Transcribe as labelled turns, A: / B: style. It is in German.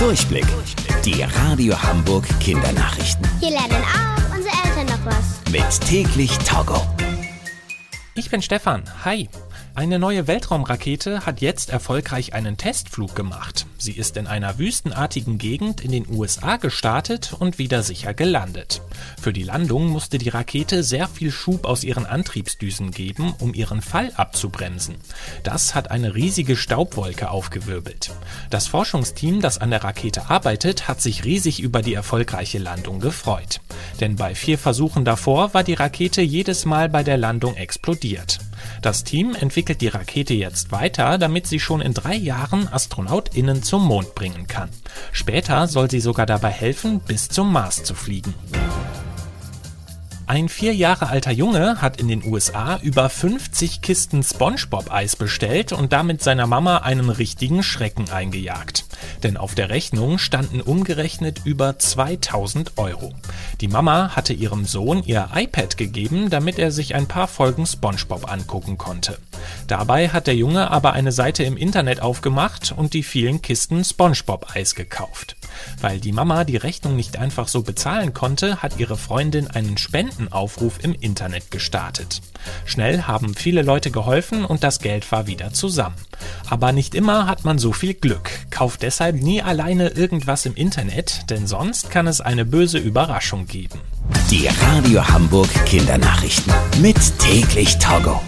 A: Durchblick. Die Radio Hamburg Kindernachrichten.
B: Hier lernen auch unsere Eltern noch was.
A: Mit täglich Togo.
C: Ich bin Stefan. Hi. Eine neue Weltraumrakete hat jetzt erfolgreich einen Testflug gemacht. Sie ist in einer wüstenartigen Gegend in den USA gestartet und wieder sicher gelandet. Für die Landung musste die Rakete sehr viel Schub aus ihren Antriebsdüsen geben, um ihren Fall abzubremsen. Das hat eine riesige Staubwolke aufgewirbelt. Das Forschungsteam, das an der Rakete arbeitet, hat sich riesig über die erfolgreiche Landung gefreut. Denn bei vier Versuchen davor war die Rakete jedes Mal bei der Landung explodiert. Das Team entwickelt die Rakete jetzt weiter, damit sie schon in drei Jahren AstronautInnen zum Mond bringen kann. Später soll sie sogar dabei helfen, bis zum Mars zu fliegen. Ein vier Jahre alter Junge hat in den USA über 50 Kisten SpongeBob-Eis bestellt und damit seiner Mama einen richtigen Schrecken eingejagt. Denn auf der Rechnung standen umgerechnet über 2000 Euro. Die Mama hatte ihrem Sohn ihr iPad gegeben, damit er sich ein paar Folgen SpongeBob angucken konnte. Dabei hat der Junge aber eine Seite im Internet aufgemacht und die vielen Kisten SpongeBob-Eis gekauft. Weil die Mama die Rechnung nicht einfach so bezahlen konnte, hat ihre Freundin einen Spendenaufruf im Internet gestartet. Schnell haben viele Leute geholfen und das Geld war wieder zusammen. Aber nicht immer hat man so viel Glück. Kauft deshalb nie alleine irgendwas im Internet, denn sonst kann es eine böse Überraschung geben.
A: Die Radio Hamburg Kindernachrichten. Mit täglich Togo.